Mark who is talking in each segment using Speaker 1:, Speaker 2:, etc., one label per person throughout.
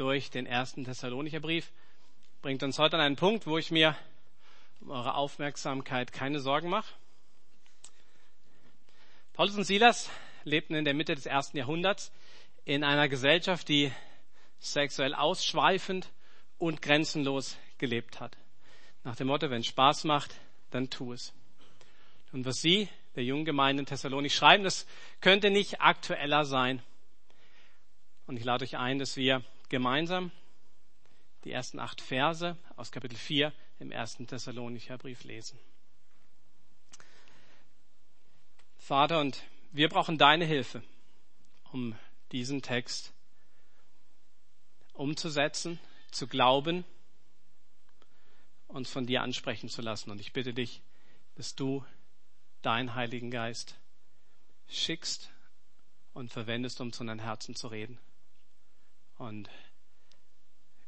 Speaker 1: durch den ersten Thessalonicher Brief. Bringt uns heute an einen Punkt, wo ich mir um eure Aufmerksamkeit keine Sorgen mache. Paulus und Silas lebten in der Mitte des ersten Jahrhunderts in einer Gesellschaft, die sexuell ausschweifend und grenzenlos gelebt hat. Nach dem Motto, wenn Spaß macht, dann tu es. Und was Sie, der jungen Gemeinde in Thessalonik, schreiben, das könnte nicht aktueller sein. Und ich lade euch ein, dass wir gemeinsam die ersten acht Verse aus Kapitel 4 im ersten Thessalonicher Brief lesen. Vater, und wir brauchen deine Hilfe, um diesen Text umzusetzen, zu glauben, uns von dir ansprechen zu lassen. Und ich bitte dich, dass du deinen Heiligen Geist schickst und verwendest, um zu unseren Herzen zu reden. Und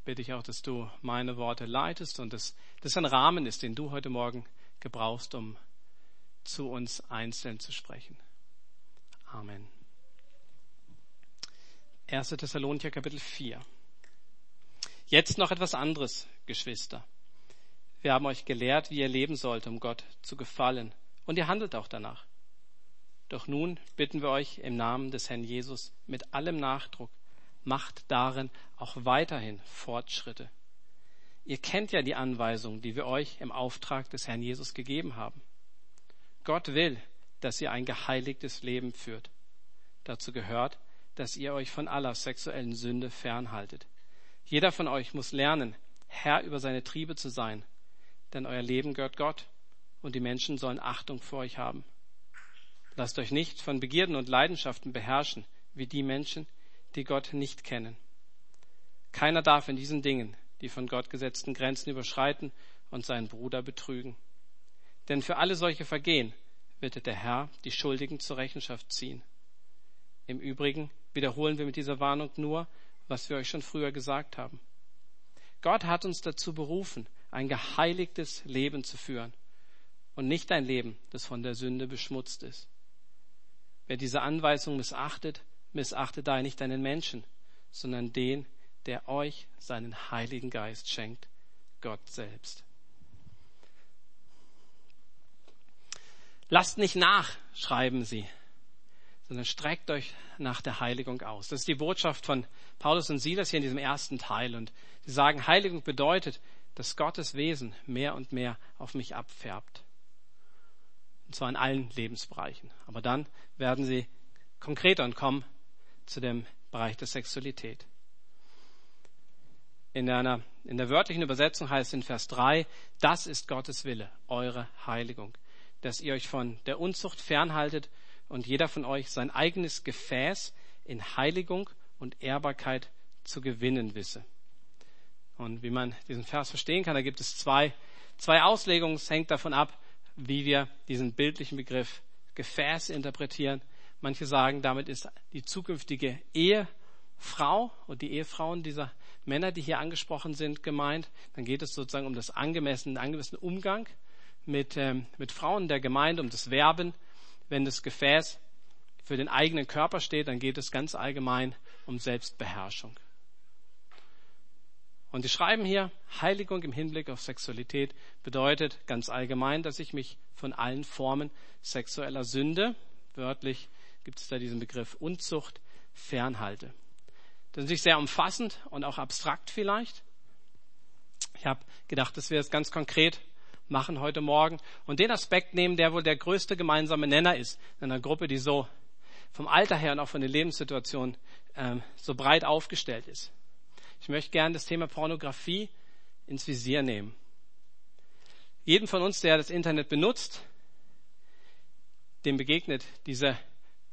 Speaker 1: bitte ich auch, dass du meine Worte leitest und dass das ein Rahmen ist, den du heute Morgen gebrauchst, um zu uns einzeln zu sprechen. Amen. 1. Thessalonicher Kapitel 4. Jetzt noch etwas anderes, Geschwister. Wir haben euch gelehrt, wie ihr leben sollt, um Gott zu gefallen, und ihr handelt auch danach. Doch nun bitten wir euch im Namen des Herrn Jesus mit allem Nachdruck, macht darin auch weiterhin Fortschritte. Ihr kennt ja die Anweisungen, die wir euch im Auftrag des Herrn Jesus gegeben haben. Gott will, dass ihr ein geheiligtes Leben führt. Dazu gehört, dass ihr euch von aller sexuellen Sünde fernhaltet. Jeder von euch muss lernen, Herr über seine Triebe zu sein, denn euer Leben gehört Gott und die Menschen sollen Achtung vor euch haben. Lasst euch nicht von Begierden und Leidenschaften beherrschen, wie die Menschen, die Gott nicht kennen. Keiner darf in diesen Dingen die von Gott gesetzten Grenzen überschreiten und seinen Bruder betrügen. Denn für alle solche Vergehen wird der Herr die Schuldigen zur Rechenschaft ziehen. Im Übrigen wiederholen wir mit dieser Warnung nur, was wir euch schon früher gesagt haben. Gott hat uns dazu berufen, ein geheiligtes Leben zu führen und nicht ein Leben, das von der Sünde beschmutzt ist. Wer diese Anweisung missachtet, missachtet daher nicht einen Menschen, sondern den, der euch seinen Heiligen Geist schenkt, Gott selbst. Lasst nicht nach, schreiben sie, sondern streckt euch nach der Heiligung aus. Das ist die Botschaft von Paulus und Silas hier in diesem ersten Teil. Und sie sagen, Heiligung bedeutet, dass Gottes Wesen mehr und mehr auf mich abfärbt. Und zwar in allen Lebensbereichen. Aber dann werden sie konkreter und kommen zu dem Bereich der Sexualität. In, einer, in der wörtlichen Übersetzung heißt es in Vers 3, das ist Gottes Wille, eure Heiligung, dass ihr euch von der Unzucht fernhaltet und jeder von euch sein eigenes Gefäß in Heiligung und Ehrbarkeit zu gewinnen wisse. Und wie man diesen Vers verstehen kann, da gibt es zwei, zwei Auslegungen. Es hängt davon ab, wie wir diesen bildlichen Begriff Gefäß interpretieren. Manche sagen, damit ist die zukünftige Ehefrau und die Ehefrauen dieser Männer, die hier angesprochen sind, gemeint. Dann geht es sozusagen um das angemessene, angemessene Umgang mit, ähm, mit Frauen der Gemeinde, um das Werben. Wenn das Gefäß für den eigenen Körper steht, dann geht es ganz allgemein um Selbstbeherrschung. Und sie schreiben hier, Heiligung im Hinblick auf Sexualität bedeutet ganz allgemein, dass ich mich von allen Formen sexueller Sünde, wörtlich gibt es da diesen Begriff Unzucht, fernhalte. Das ist natürlich sehr umfassend und auch abstrakt vielleicht. Ich habe gedacht, dass wir es ganz konkret machen heute Morgen und den Aspekt nehmen, der wohl der größte gemeinsame Nenner ist in einer Gruppe, die so vom Alter her und auch von den Lebenssituationen ähm, so breit aufgestellt ist. Ich möchte gerne das Thema Pornografie ins Visier nehmen. Jeden von uns, der das Internet benutzt, dem begegnet diese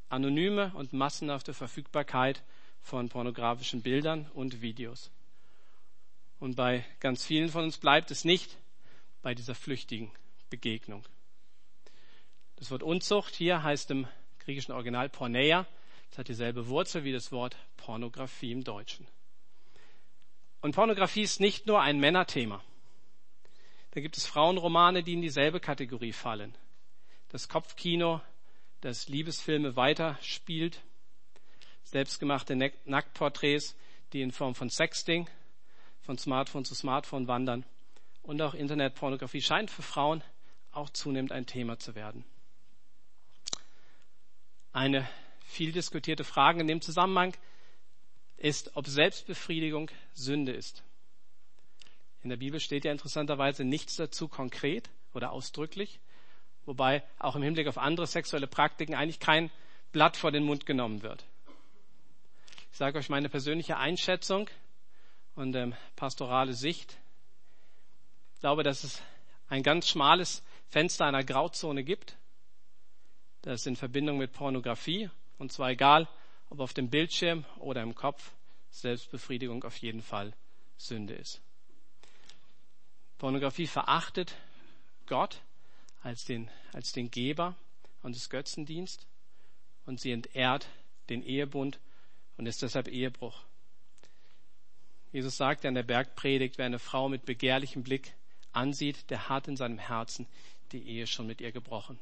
Speaker 1: anonyme und massenhafte Verfügbarkeit von pornografischen Bildern und Videos. Und bei ganz vielen von uns bleibt es nicht bei dieser flüchtigen Begegnung. Das Wort Unzucht hier heißt im griechischen Original Porneia. Das hat dieselbe Wurzel wie das Wort Pornografie im Deutschen. Und Pornografie ist nicht nur ein Männerthema. Da gibt es Frauenromane, die in dieselbe Kategorie fallen. Das Kopfkino, das Liebesfilme weiterspielt, selbstgemachte Nacktporträts, die in Form von Sexting, von Smartphone zu Smartphone wandern und auch Internetpornografie scheint für Frauen auch zunehmend ein Thema zu werden. Eine viel diskutierte Frage in dem Zusammenhang ist, ob Selbstbefriedigung Sünde ist. In der Bibel steht ja interessanterweise nichts dazu konkret oder ausdrücklich, wobei auch im Hinblick auf andere sexuelle Praktiken eigentlich kein Blatt vor den Mund genommen wird. Ich sage euch meine persönliche Einschätzung und ähm, pastorale Sicht. Ich glaube, dass es ein ganz schmales Fenster einer Grauzone gibt. Das in Verbindung mit Pornografie und zwar egal, ob auf dem Bildschirm oder im Kopf, Selbstbefriedigung auf jeden Fall Sünde ist. Pornografie verachtet Gott als den, als den Geber und des Götzendienst und sie entehrt den Ehebund und ist deshalb Ehebruch. Jesus sagte an der Bergpredigt, wer eine Frau mit begehrlichem Blick ansieht, der hat in seinem Herzen die Ehe schon mit ihr gebrochen.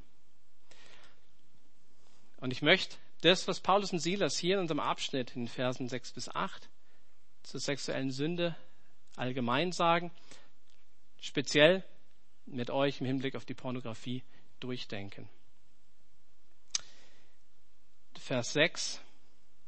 Speaker 1: Und ich möchte das, was Paulus und Silas hier in unserem Abschnitt in Versen 6 bis 8 zur sexuellen Sünde allgemein sagen, speziell mit euch im Hinblick auf die Pornografie durchdenken. Vers 6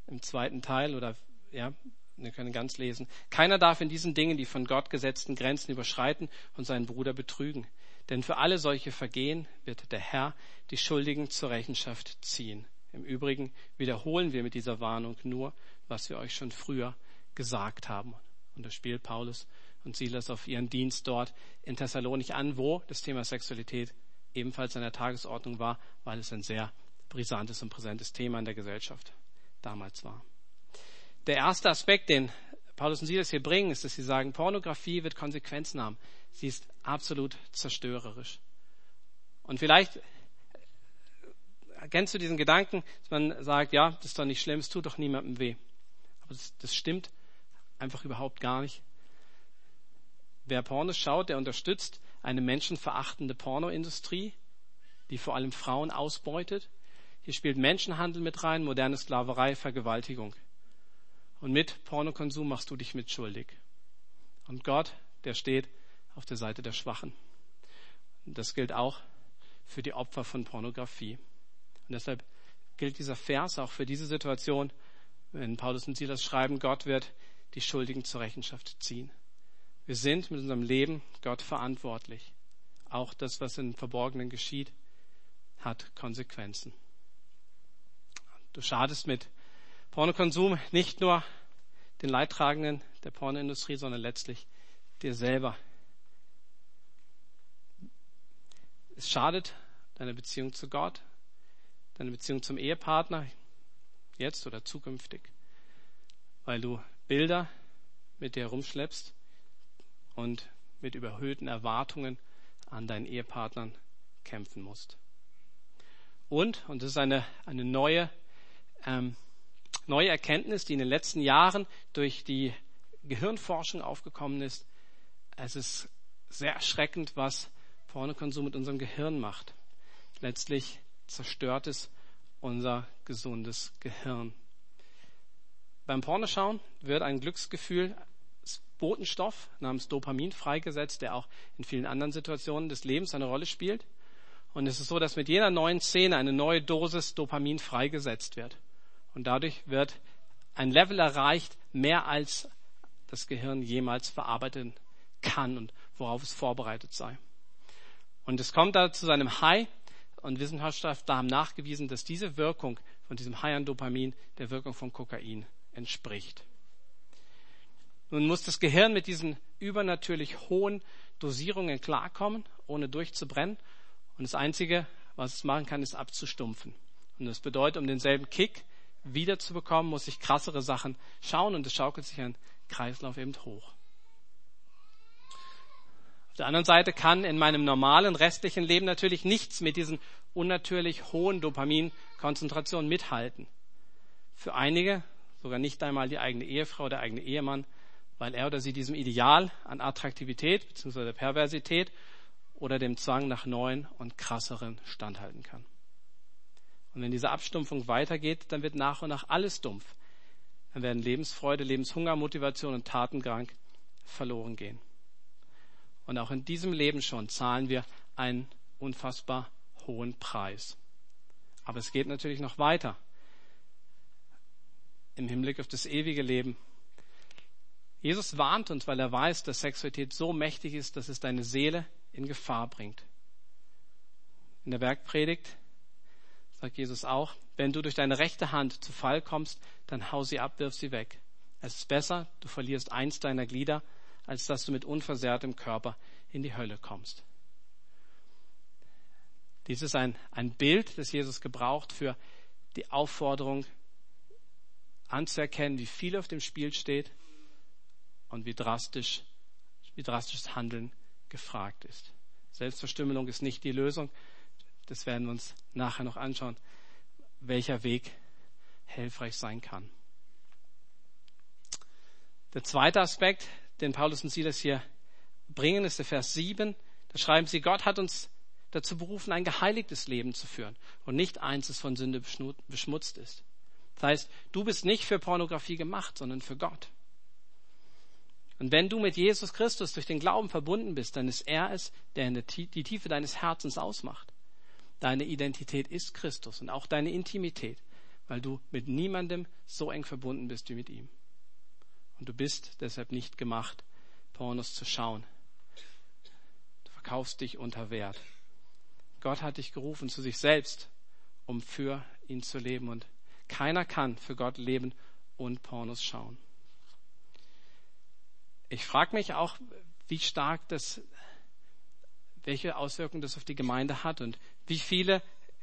Speaker 1: im zweiten Teil oder ja, wir können ganz lesen. Keiner darf in diesen Dingen die von Gott gesetzten Grenzen überschreiten und seinen Bruder betrügen. Denn für alle solche Vergehen wird der Herr die Schuldigen zur Rechenschaft ziehen. Im Übrigen wiederholen wir mit dieser Warnung nur, was wir euch schon früher gesagt haben. Und das spielt Paulus und Silas auf ihren Dienst dort in Thessalonich an, wo das Thema Sexualität ebenfalls an der Tagesordnung war, weil es ein sehr brisantes und präsentes Thema in der Gesellschaft damals war. Der erste Aspekt, den Paulus und Silas hier bringen, ist, dass sie sagen, Pornografie wird Konsequenzen haben. Sie ist absolut zerstörerisch. Und vielleicht kennst du diesen Gedanken, dass man sagt, ja, das ist doch nicht schlimm, es tut doch niemandem weh. Aber das, das stimmt einfach überhaupt gar nicht. Wer Pornos schaut, der unterstützt eine menschenverachtende Pornoindustrie, die vor allem Frauen ausbeutet. Hier spielt Menschenhandel mit rein, moderne Sklaverei, Vergewaltigung. Und mit Pornokonsum machst du dich mitschuldig. Und Gott, der steht auf der Seite der Schwachen. Und das gilt auch für die Opfer von Pornografie. Und deshalb gilt dieser Vers auch für diese Situation, wenn Paulus und Silas schreiben, Gott wird die Schuldigen zur Rechenschaft ziehen. Wir sind mit unserem Leben Gott verantwortlich. Auch das, was im Verborgenen geschieht, hat Konsequenzen. Du schadest mit Pornokonsum nicht nur den Leidtragenden der Pornoindustrie, sondern letztlich dir selber. Es schadet deiner Beziehung zu Gott, deine Beziehung zum Ehepartner, jetzt oder zukünftig, weil du Bilder mit dir herumschleppst und mit überhöhten Erwartungen an deinen Ehepartnern kämpfen musst. Und, und das ist eine, eine neue, ähm, neue Erkenntnis, die in den letzten Jahren durch die Gehirnforschung aufgekommen ist, es ist sehr erschreckend, was Pornokonsum mit unserem Gehirn macht. Letztlich zerstört es unser gesundes Gehirn. Beim Pornoschauen wird ein Glücksgefühl, Botenstoff namens Dopamin freigesetzt, der auch in vielen anderen Situationen des Lebens eine Rolle spielt. Und es ist so, dass mit jeder neuen Szene eine neue Dosis Dopamin freigesetzt wird. Und dadurch wird ein Level erreicht, mehr als das Gehirn jemals verarbeiten kann und worauf es vorbereitet sei. Und es kommt da zu seinem High und Wissenschaftler haben nachgewiesen, dass diese Wirkung von diesem High an Dopamin der Wirkung von Kokain entspricht. Nun muss das Gehirn mit diesen übernatürlich hohen Dosierungen klarkommen, ohne durchzubrennen. Und das Einzige, was es machen kann, ist abzustumpfen. Und das bedeutet, um denselben Kick wiederzubekommen, muss ich krassere Sachen schauen und es schaukelt sich ein Kreislauf eben hoch der anderen Seite kann in meinem normalen restlichen Leben natürlich nichts mit diesen unnatürlich hohen Dopaminkonzentrationen mithalten. Für einige sogar nicht einmal die eigene Ehefrau, der eigene Ehemann, weil er oder sie diesem Ideal an Attraktivität bzw. Perversität oder dem Zwang nach neuen und krasseren standhalten kann. Und wenn diese Abstumpfung weitergeht, dann wird nach und nach alles dumpf. dann werden Lebensfreude, Lebenshunger, Motivation und Tatendrang verloren gehen. Und auch in diesem Leben schon zahlen wir einen unfassbar hohen Preis. Aber es geht natürlich noch weiter im Hinblick auf das ewige Leben. Jesus warnt uns, weil er weiß, dass Sexualität so mächtig ist, dass es deine Seele in Gefahr bringt. In der Bergpredigt sagt Jesus auch, wenn du durch deine rechte Hand zu Fall kommst, dann hau sie ab, wirf sie weg. Es ist besser, du verlierst eins deiner Glieder, als dass du mit unversehrtem Körper in die Hölle kommst. Dies ist ein, ein Bild, das Jesus gebraucht für die Aufforderung anzuerkennen, wie viel auf dem Spiel steht und wie drastisch, wie drastisches Handeln gefragt ist. Selbstverstümmelung ist nicht die Lösung. Das werden wir uns nachher noch anschauen, welcher Weg hilfreich sein kann. Der zweite Aspekt, den Paulus und Silas hier bringen, ist der Vers 7. Da schreiben sie, Gott hat uns dazu berufen, ein geheiligtes Leben zu führen und nicht eins, das von Sünde beschmutzt ist. Das heißt, du bist nicht für Pornografie gemacht, sondern für Gott. Und wenn du mit Jesus Christus durch den Glauben verbunden bist, dann ist er es, der die Tiefe deines Herzens ausmacht. Deine Identität ist Christus und auch deine Intimität, weil du mit niemandem so eng verbunden bist wie mit ihm. Und du bist deshalb nicht gemacht, Pornos zu schauen. Du verkaufst dich unter Wert. Gott hat dich gerufen zu sich selbst, um für ihn zu leben. Und keiner kann für Gott leben und Pornos schauen. Ich frage mich auch, wie stark das, welche Auswirkungen das auf die Gemeinde hat und wie viele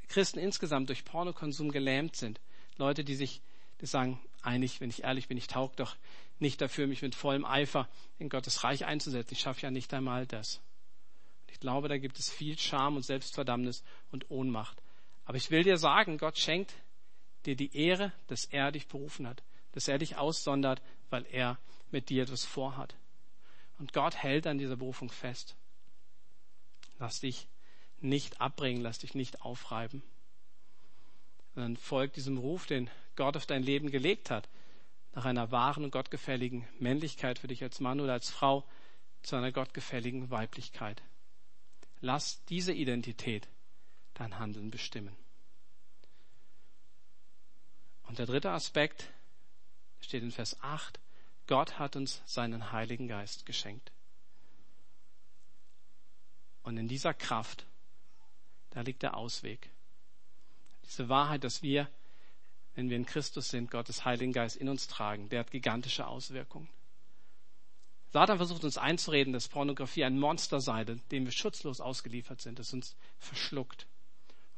Speaker 1: Christen insgesamt durch Pornokonsum gelähmt sind. Leute, die sich die sagen, eigentlich, wenn ich ehrlich bin, ich taug doch nicht dafür, mich mit vollem Eifer in Gottes Reich einzusetzen. Ich schaffe ja nicht einmal das. Ich glaube, da gibt es viel Scham und Selbstverdammnis und Ohnmacht. Aber ich will dir sagen, Gott schenkt dir die Ehre, dass er dich berufen hat, dass er dich aussondert, weil er mit dir etwas vorhat. Und Gott hält an dieser Berufung fest. Lass dich nicht abbringen, lass dich nicht aufreiben. Sondern folg diesem Ruf, den Gott auf dein Leben gelegt hat, nach einer wahren und gottgefälligen Männlichkeit für dich als Mann oder als Frau zu einer gottgefälligen Weiblichkeit. Lass diese Identität dein Handeln bestimmen. Und der dritte Aspekt steht in Vers 8. Gott hat uns seinen Heiligen Geist geschenkt. Und in dieser Kraft, da liegt der Ausweg. Diese Wahrheit, dass wir, wenn wir in Christus sind, Gottes Heiligen Geist in uns tragen, der hat gigantische Auswirkungen. Satan versucht uns einzureden, dass Pornografie ein Monster sei, dem wir schutzlos ausgeliefert sind, das uns verschluckt.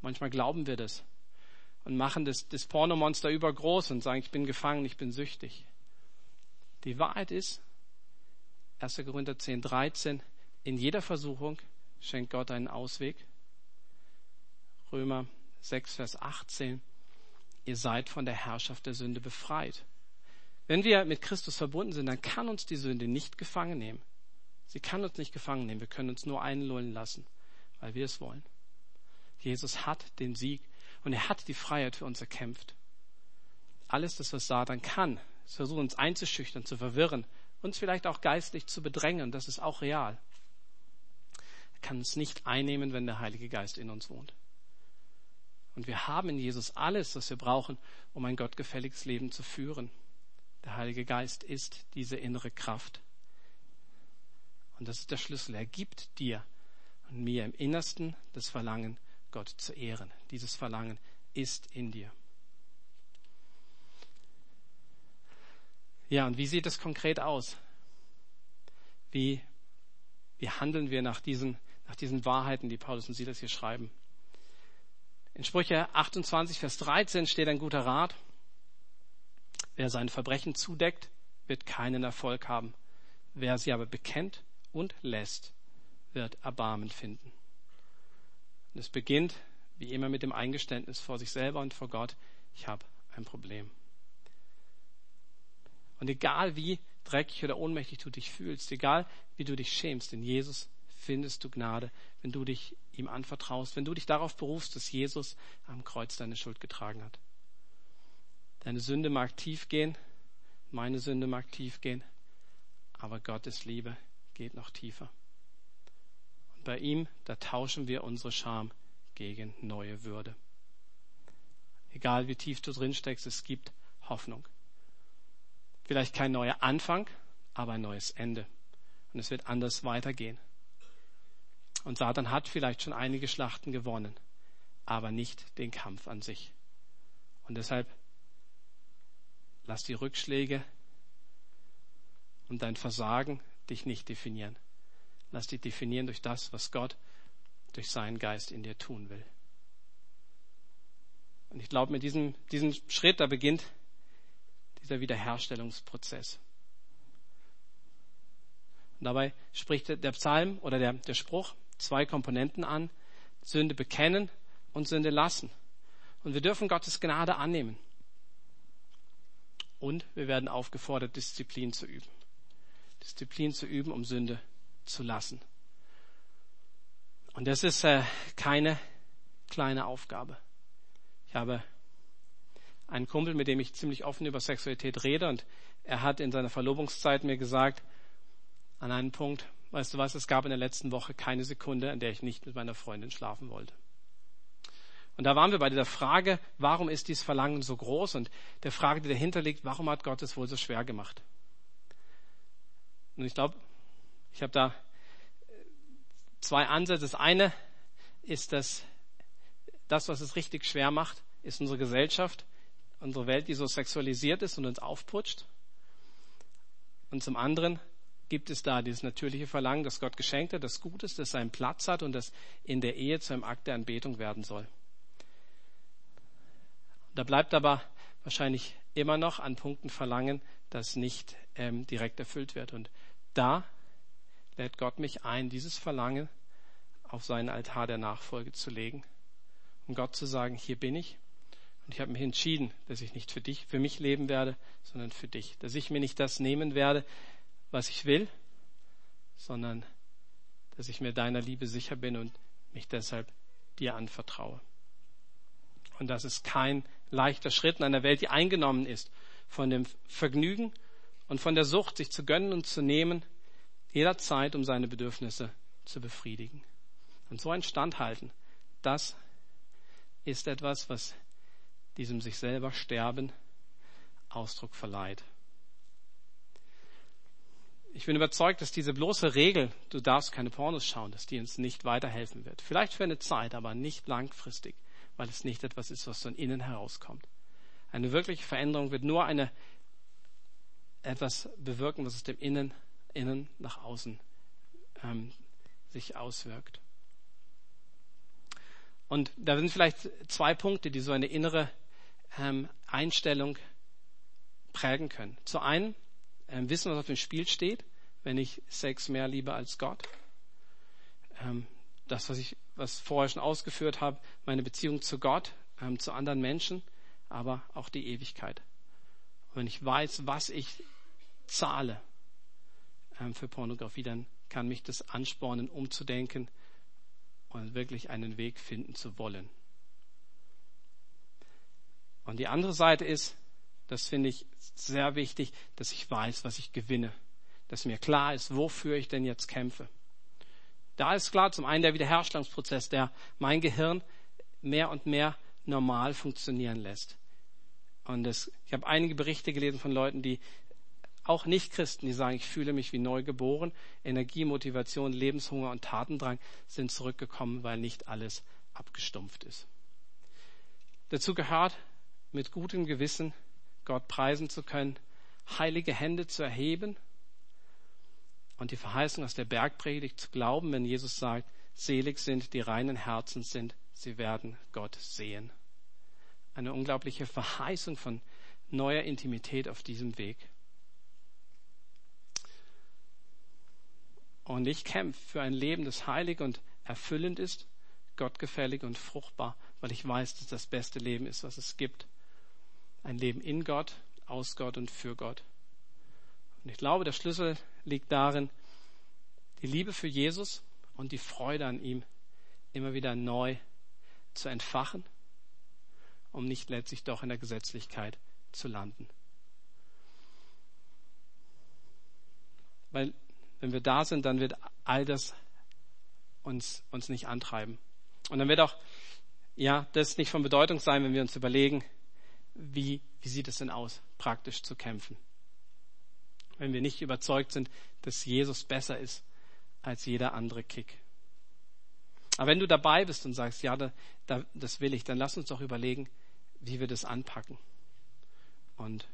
Speaker 1: Manchmal glauben wir das und machen das, das Pornomonster übergroß und sagen, ich bin gefangen, ich bin süchtig. Die Wahrheit ist, 1. Korinther 10, 13, in jeder Versuchung schenkt Gott einen Ausweg. Römer 6, Vers 18, ihr seid von der Herrschaft der Sünde befreit. Wenn wir mit Christus verbunden sind, dann kann uns die Sünde nicht gefangen nehmen. Sie kann uns nicht gefangen nehmen. Wir können uns nur einlullen lassen, weil wir es wollen. Jesus hat den Sieg und er hat die Freiheit für uns erkämpft. Alles das, was Satan kann, ist versuchen, uns einzuschüchtern, zu verwirren, uns vielleicht auch geistlich zu bedrängen, das ist auch real. Er kann uns nicht einnehmen, wenn der Heilige Geist in uns wohnt. Und wir haben in Jesus alles, was wir brauchen, um ein gottgefälliges Leben zu führen. Der Heilige Geist ist diese innere Kraft. Und das ist der Schlüssel. Er gibt dir und mir im Innersten das Verlangen, Gott zu ehren. Dieses Verlangen ist in dir. Ja, und wie sieht es konkret aus? Wie, wie handeln wir nach diesen, nach diesen Wahrheiten, die Paulus und Silas hier schreiben? In Sprüche 28, Vers 13 steht ein guter Rat. Wer sein Verbrechen zudeckt, wird keinen Erfolg haben. Wer sie aber bekennt und lässt, wird Erbarmen finden. Und es beginnt wie immer mit dem Eingeständnis vor sich selber und vor Gott, ich habe ein Problem. Und egal wie dreckig oder ohnmächtig du dich fühlst, egal wie du dich schämst, in Jesus findest du Gnade, wenn du dich ihm anvertraust, wenn du dich darauf berufst, dass Jesus am Kreuz deine Schuld getragen hat. Deine Sünde mag tief gehen Meine Sünde mag tief gehen, aber Gottes Liebe geht noch tiefer. Und bei ihm, da tauschen wir unsere Scham gegen neue Würde. Egal wie tief du drin steckst, es gibt Hoffnung. Vielleicht kein neuer Anfang, aber ein neues Ende. Und es wird anders weitergehen. Und Satan hat vielleicht schon einige Schlachten gewonnen, aber nicht den Kampf an sich. Und deshalb lass die Rückschläge und dein Versagen dich nicht definieren. Lass dich definieren durch das, was Gott durch seinen Geist in dir tun will. Und ich glaube, mit diesem, diesem Schritt, da beginnt dieser Wiederherstellungsprozess. Und dabei spricht der Psalm oder der, der Spruch zwei Komponenten an. Sünde bekennen und Sünde lassen. Und wir dürfen Gottes Gnade annehmen. Und wir werden aufgefordert, Disziplin zu üben. Disziplin zu üben, um Sünde zu lassen. Und das ist äh, keine kleine Aufgabe. Ich habe einen Kumpel, mit dem ich ziemlich offen über Sexualität rede und er hat in seiner Verlobungszeit mir gesagt, an einem Punkt, weißt du was, es gab in der letzten Woche keine Sekunde, in der ich nicht mit meiner Freundin schlafen wollte. Und da waren wir bei dieser Frage, warum ist dieses Verlangen so groß und der Frage, die dahinter liegt, warum hat Gott es wohl so schwer gemacht? Und ich glaube, ich habe da zwei Ansätze. Das eine ist, dass das, was es richtig schwer macht, ist unsere Gesellschaft, unsere Welt, die so sexualisiert ist und uns aufputscht. Und zum anderen gibt es da dieses natürliche Verlangen, das Gott geschenkt hat, das gut ist, das seinen Platz hat und das in der Ehe zu einem Akt der Anbetung werden soll. Da bleibt aber wahrscheinlich immer noch an Punkten Verlangen, das nicht ähm, direkt erfüllt wird. Und da lädt Gott mich ein, dieses Verlangen auf seinen Altar der Nachfolge zu legen, um Gott zu sagen, hier bin ich. Und ich habe mich entschieden, dass ich nicht für dich, für mich leben werde, sondern für dich. Dass ich mir nicht das nehmen werde, was ich will, sondern dass ich mir deiner Liebe sicher bin und mich deshalb dir anvertraue. Und das ist kein leichter Schritt in einer Welt, die eingenommen ist von dem Vergnügen und von der Sucht, sich zu gönnen und zu nehmen, jederzeit, um seine Bedürfnisse zu befriedigen. Und so ein Standhalten, das ist etwas, was diesem sich selber Sterben Ausdruck verleiht. Ich bin überzeugt, dass diese bloße Regel, du darfst keine Pornos schauen, dass die uns nicht weiterhelfen wird. Vielleicht für eine Zeit, aber nicht langfristig weil es nicht etwas ist, was von innen herauskommt. Eine wirkliche Veränderung wird nur eine, etwas bewirken, was aus dem Innen, Innen nach außen ähm, sich auswirkt. Und da sind vielleicht zwei Punkte, die so eine innere ähm, Einstellung prägen können. Zu einen ähm, wissen, was auf dem Spiel steht, wenn ich Sex mehr liebe als Gott. Ähm, das, was ich was vorher schon ausgeführt habe, meine Beziehung zu Gott, ähm, zu anderen Menschen, aber auch die Ewigkeit. Und wenn ich weiß, was ich zahle ähm, für Pornografie, dann kann mich das anspornen, umzudenken und wirklich einen Weg finden zu wollen. Und die andere Seite ist, das finde ich sehr wichtig, dass ich weiß, was ich gewinne. Dass mir klar ist, wofür ich denn jetzt kämpfe. Da ist klar, zum einen der Wiederherstellungsprozess, der mein Gehirn mehr und mehr normal funktionieren lässt. Und das, ich habe einige Berichte gelesen von Leuten, die auch nicht Christen, die sagen, ich fühle mich wie neu geboren. Energie, Motivation, Lebenshunger und Tatendrang sind zurückgekommen, weil nicht alles abgestumpft ist. Dazu gehört, mit gutem Gewissen Gott preisen zu können, heilige Hände zu erheben und die Verheißung aus der Bergpredigt zu glauben, wenn Jesus sagt, selig sind, die reinen Herzen sind, sie werden Gott sehen. Eine unglaubliche Verheißung von neuer Intimität auf diesem Weg. Und ich kämpfe für ein Leben, das heilig und erfüllend ist, gottgefällig und fruchtbar, weil ich weiß, dass das beste Leben ist, was es gibt. Ein Leben in Gott, aus Gott und für Gott. Und ich glaube, der Schlüssel liegt darin, die Liebe für Jesus und die Freude an ihm immer wieder neu zu entfachen, um nicht letztlich doch in der Gesetzlichkeit zu landen. weil wenn wir da sind, dann wird all das uns, uns nicht antreiben. Und dann wird auch, ja, das nicht von Bedeutung sein, wenn wir uns überlegen, wie, wie sieht es denn aus, praktisch zu kämpfen. Wenn wir nicht überzeugt sind, dass Jesus besser ist als jeder andere Kick. Aber wenn du dabei bist und sagst, ja, da, da, das will ich, dann lass uns doch überlegen, wie wir das anpacken. Und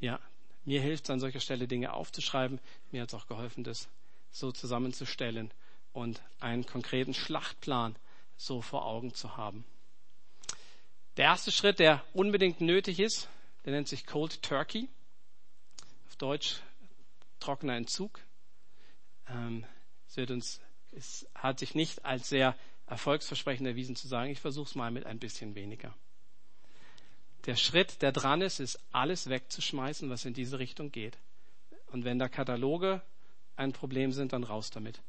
Speaker 1: ja, mir hilft es an solcher Stelle Dinge aufzuschreiben. Mir hat es auch geholfen, das so zusammenzustellen und einen konkreten Schlachtplan so vor Augen zu haben. Der erste Schritt, der unbedingt nötig ist, der nennt sich Cold Turkey. Auf Deutsch trockener Entzug. Ähm, es, wird uns, es hat sich nicht als sehr erfolgsversprechend erwiesen zu sagen, ich versuche es mal mit ein bisschen weniger. Der Schritt, der dran ist, ist alles wegzuschmeißen, was in diese Richtung geht. Und wenn da Kataloge ein Problem sind, dann raus damit.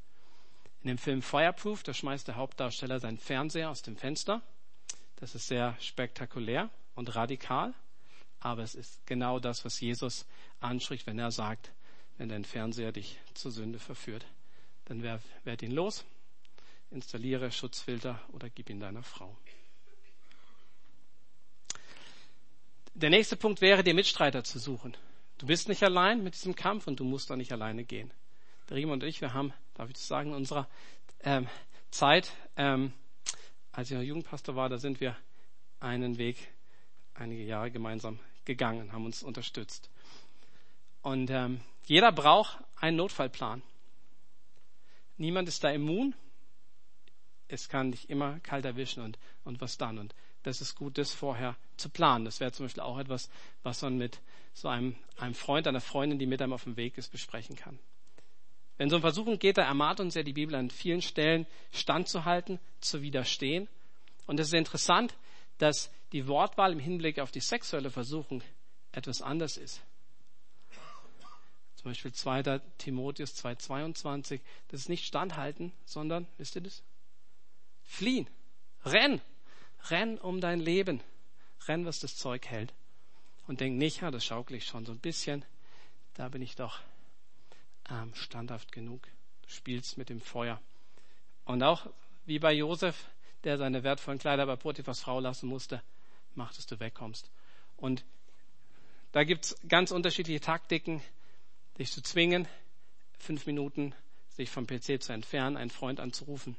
Speaker 1: In dem Film Fireproof, da schmeißt der Hauptdarsteller seinen Fernseher aus dem Fenster. Das ist sehr spektakulär und radikal, aber es ist genau das, was Jesus anspricht, wenn er sagt, wenn dein Fernseher dich zur Sünde verführt, dann werd ihn los, installiere Schutzfilter oder gib ihn deiner Frau. Der nächste Punkt wäre, dir Mitstreiter zu suchen. Du bist nicht allein mit diesem Kampf und du musst auch nicht alleine gehen. Der Riemann und ich, wir haben, darf ich das sagen, in unserer ähm, Zeit, ähm, als ich noch Jugendpastor war, da sind wir einen Weg einige Jahre gemeinsam gegangen, haben uns unterstützt. Und ähm, jeder braucht einen Notfallplan. Niemand ist da immun. Es kann dich immer kalt erwischen und, und was dann. Und das ist gut, das vorher zu planen. Das wäre zum Beispiel auch etwas, was man mit so einem, einem Freund, einer Freundin, die mit einem auf dem Weg ist, besprechen kann. Wenn so eine Versuchung geht, da ermahnt uns ja die Bibel an vielen Stellen standzuhalten, zu widerstehen. Und es ist interessant, dass die Wortwahl im Hinblick auf die sexuelle Versuchung etwas anders ist. Zum Beispiel 2. Timotheus 2,22. Das ist nicht standhalten, sondern, wisst ihr das? Fliehen. Renn. Renn um dein Leben. Renn, was das Zeug hält. Und denk nicht, ja, das schaukle ich schon so ein bisschen. Da bin ich doch ähm, standhaft genug. Du spielst mit dem Feuer. Und auch wie bei Josef, der seine wertvollen Kleider bei Potiphas Frau lassen musste, macht, dass du wegkommst. Und da gibt's ganz unterschiedliche Taktiken, dich zu zwingen, fünf Minuten sich vom PC zu entfernen, einen Freund anzurufen.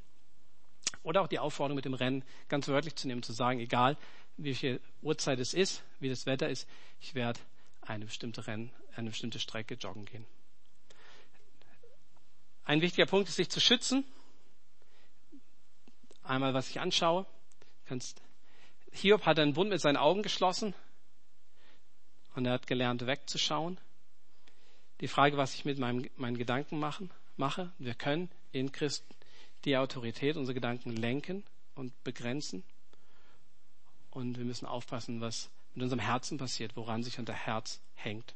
Speaker 1: Oder auch die Aufforderung mit dem Rennen ganz wörtlich zu nehmen, zu sagen, egal wie viel Uhrzeit es ist, wie das Wetter ist, ich werde eine bestimmte Rennen, eine bestimmte Strecke joggen gehen. Ein wichtiger Punkt ist, sich zu schützen. Einmal, was ich anschaue. Kannst, Hiob hat einen Bund mit seinen Augen geschlossen und er hat gelernt, wegzuschauen. Die Frage, was ich mit meinem, meinen Gedanken machen, mache. Wir können in Christ die Autorität unsere Gedanken lenken und begrenzen. Und wir müssen aufpassen, was mit unserem Herzen passiert, woran sich unser Herz hängt.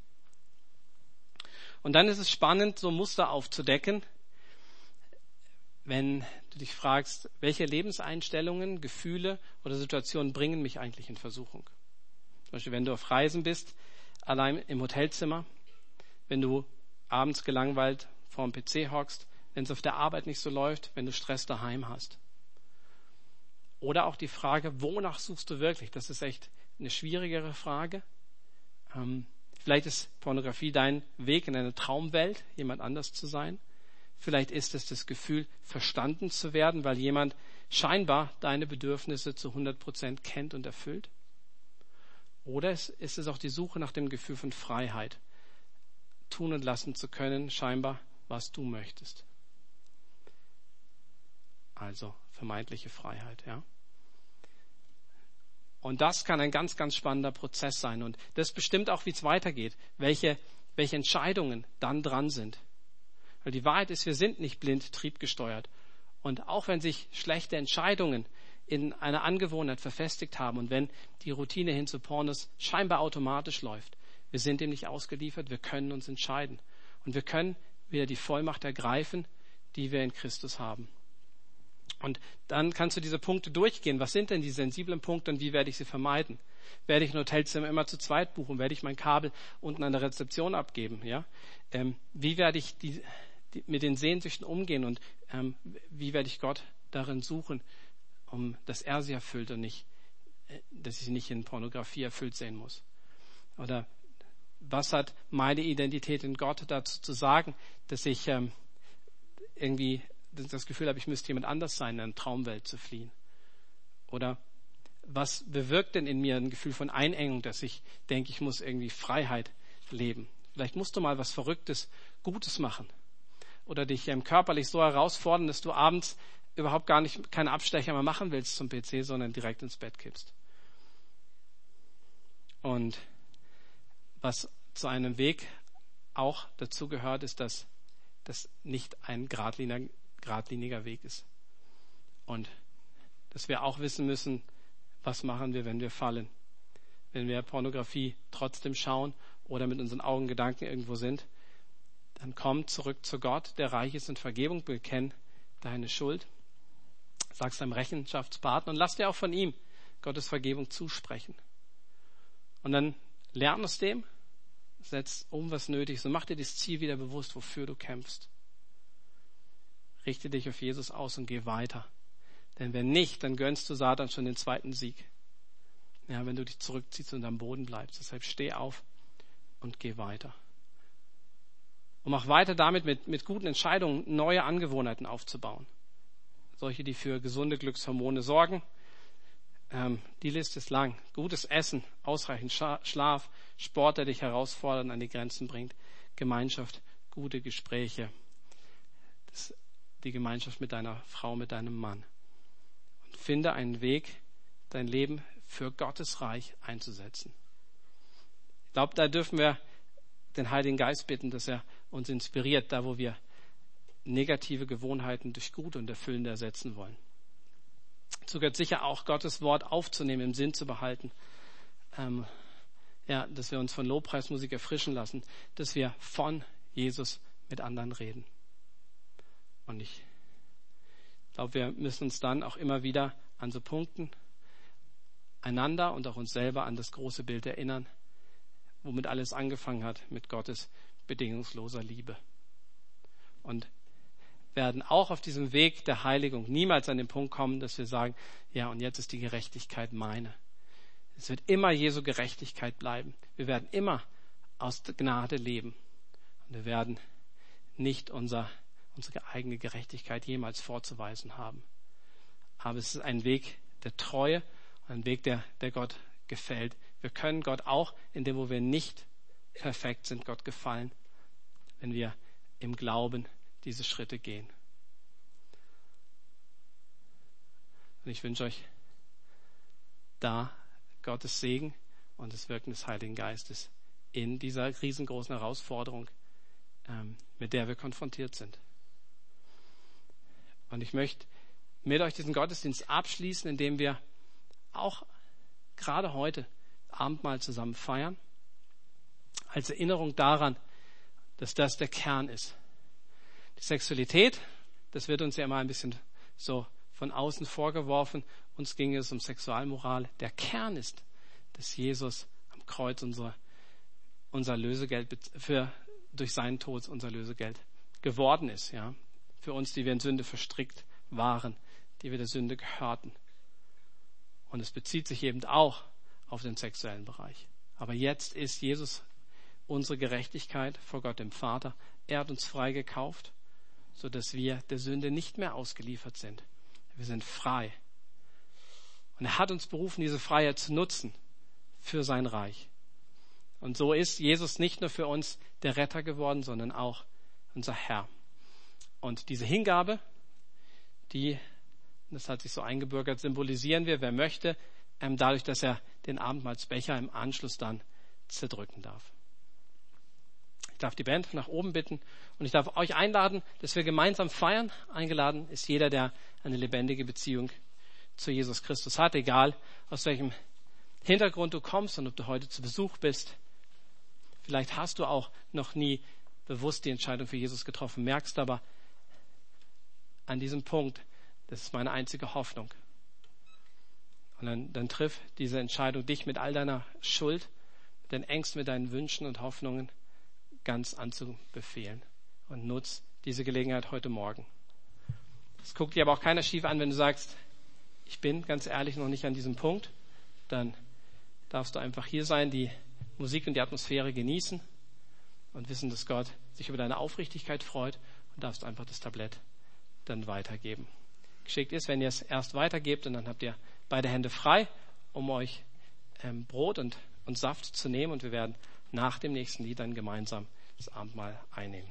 Speaker 1: Und dann ist es spannend, so Muster aufzudecken, wenn du dich fragst, welche Lebenseinstellungen, Gefühle oder Situationen bringen mich eigentlich in Versuchung. Zum Beispiel, wenn du auf Reisen bist, allein im Hotelzimmer, wenn du abends gelangweilt vor dem PC hockst, wenn es auf der Arbeit nicht so läuft, wenn du Stress daheim hast. Oder auch die Frage, wonach suchst du wirklich? Das ist echt eine schwierigere Frage. Ähm, vielleicht ist Pornografie dein Weg in eine Traumwelt, jemand anders zu sein. Vielleicht ist es das Gefühl, verstanden zu werden, weil jemand scheinbar deine Bedürfnisse zu 100 Prozent kennt und erfüllt. Oder ist es auch die Suche nach dem Gefühl von Freiheit, tun und lassen zu können, scheinbar, was du möchtest. Also vermeintliche Freiheit, ja. Und das kann ein ganz, ganz spannender Prozess sein. Und das bestimmt auch, wie es weitergeht, welche, welche Entscheidungen dann dran sind. Weil die Wahrheit ist, wir sind nicht blind triebgesteuert. Und auch wenn sich schlechte Entscheidungen in einer Angewohnheit verfestigt haben und wenn die Routine hin zu Pornos scheinbar automatisch läuft, wir sind dem nicht ausgeliefert, wir können uns entscheiden. Und wir können wieder die Vollmacht ergreifen, die wir in Christus haben. Und dann kannst du diese Punkte durchgehen. Was sind denn die sensiblen Punkte und wie werde ich sie vermeiden? Werde ich ein Hotelzimmer immer zu zweit buchen? Werde ich mein Kabel unten an der Rezeption abgeben? Ja? Ähm, wie werde ich die, mit den Sehnsüchten umgehen und ähm, wie werde ich Gott darin suchen, um dass er sie erfüllt und nicht, äh, dass ich sie nicht in Pornografie erfüllt sehen muss? Oder was hat meine Identität in Gott dazu zu sagen, dass ich ähm, irgendwie das Gefühl habe, ich müsste jemand anders sein, in eine Traumwelt zu fliehen? Oder was bewirkt denn in mir ein Gefühl von Einengung, dass ich denke, ich muss irgendwie Freiheit leben? Vielleicht musst du mal was Verrücktes, Gutes machen. Oder dich körperlich so herausfordern, dass du abends überhaupt gar nicht keine Abstecher mehr machen willst zum PC, sondern direkt ins Bett kippst. Und was zu einem Weg auch dazu gehört, ist, dass das nicht ein geradliniger, geradliniger Weg ist. Und dass wir auch wissen müssen, was machen wir, wenn wir fallen. Wenn wir Pornografie trotzdem schauen oder mit unseren Augen Gedanken irgendwo sind, dann komm zurück zu Gott, der reich ist in Vergebung, bekenn deine Schuld, sag's deinem Rechenschaftspartner und lass dir auch von ihm Gottes Vergebung zusprechen. Und dann lern aus dem setz um, was nötig ist und mach dir das Ziel wieder bewusst, wofür du kämpfst. Richte dich auf Jesus aus und geh weiter. Denn wenn nicht, dann gönnst du Satan schon den zweiten Sieg. Ja, wenn du dich zurückziehst und am Boden bleibst. Deshalb steh auf und geh weiter. Und mach weiter damit, mit, mit guten Entscheidungen neue Angewohnheiten aufzubauen. Solche, die für gesunde Glückshormone sorgen ähm, die Liste ist lang. Gutes Essen, ausreichend Schlaf, Sport, der dich herausfordert und an die Grenzen bringt, Gemeinschaft, gute Gespräche, das, die Gemeinschaft mit deiner Frau, mit deinem Mann. Und finde einen Weg, dein Leben für Gottes Reich einzusetzen. Ich glaube, da dürfen wir den Heiligen Geist bitten, dass er uns inspiriert, da wo wir negative Gewohnheiten durch Gut und Erfüllende ersetzen wollen. Dazu gehört sicher auch Gottes Wort aufzunehmen, im Sinn zu behalten. Ähm, ja, dass wir uns von Lobpreismusik erfrischen lassen, dass wir von Jesus mit anderen reden. Und ich glaube, wir müssen uns dann auch immer wieder an so Punkten einander und auch uns selber an das große Bild erinnern, womit alles angefangen hat, mit Gottes bedingungsloser Liebe. Und werden auch auf diesem Weg der Heiligung niemals an den Punkt kommen, dass wir sagen, ja, und jetzt ist die Gerechtigkeit meine. Es wird immer Jesu Gerechtigkeit bleiben. Wir werden immer aus Gnade leben. Und wir werden nicht unser, unsere eigene Gerechtigkeit jemals vorzuweisen haben. Aber es ist ein Weg der Treue, ein Weg, der, der Gott gefällt. Wir können Gott auch, in dem, wo wir nicht perfekt sind, Gott gefallen, wenn wir im Glauben diese Schritte gehen. Und ich wünsche euch da Gottes Segen und das Wirken des Heiligen Geistes in dieser riesengroßen Herausforderung, ähm, mit der wir konfrontiert sind. Und ich möchte mit euch diesen Gottesdienst abschließen, indem wir auch gerade heute Abendmahl zusammen feiern, als Erinnerung daran, dass das der Kern ist. Die Sexualität, das wird uns ja immer ein bisschen so von außen vorgeworfen. Uns ging es um Sexualmoral. Der Kern ist, dass Jesus am Kreuz unser, unser Lösegeld für, durch seinen Tod unser Lösegeld geworden ist, ja. Für uns, die wir in Sünde verstrickt waren, die wir der Sünde gehörten. Und es bezieht sich eben auch auf den sexuellen Bereich. Aber jetzt ist Jesus unsere Gerechtigkeit vor Gott dem Vater. Er hat uns frei gekauft so dass wir der Sünde nicht mehr ausgeliefert sind. Wir sind frei. Und er hat uns berufen, diese Freiheit zu nutzen für sein Reich. Und so ist Jesus nicht nur für uns der Retter geworden, sondern auch unser Herr. Und diese Hingabe, die, das hat sich so eingebürgert, symbolisieren wir, wer möchte, ähm, dadurch, dass er den Abendmahlsbecher im Anschluss dann zerdrücken darf. Ich darf die Band nach oben bitten und ich darf euch einladen, dass wir gemeinsam feiern. Eingeladen ist jeder, der eine lebendige Beziehung zu Jesus Christus hat, egal aus welchem Hintergrund du kommst und ob du heute zu Besuch bist. Vielleicht hast du auch noch nie bewusst die Entscheidung für Jesus getroffen, merkst aber an diesem Punkt, das ist meine einzige Hoffnung. Und dann, dann triff diese Entscheidung, dich mit all deiner Schuld, mit den Ängsten, mit deinen Wünschen und Hoffnungen ganz anzubefehlen. Und nutz diese Gelegenheit heute Morgen. Es guckt dir aber auch keiner schief an, wenn du sagst, ich bin ganz ehrlich noch nicht an diesem Punkt. Dann darfst du einfach hier sein, die Musik und die Atmosphäre genießen und wissen, dass Gott sich über deine Aufrichtigkeit freut und darfst einfach das Tablett dann weitergeben. Geschickt ist, wenn ihr es erst weitergebt und dann habt ihr beide Hände frei, um euch ähm, Brot und, und Saft zu nehmen und wir werden nach dem nächsten Lied dann gemeinsam das Abendmahl einnehmen.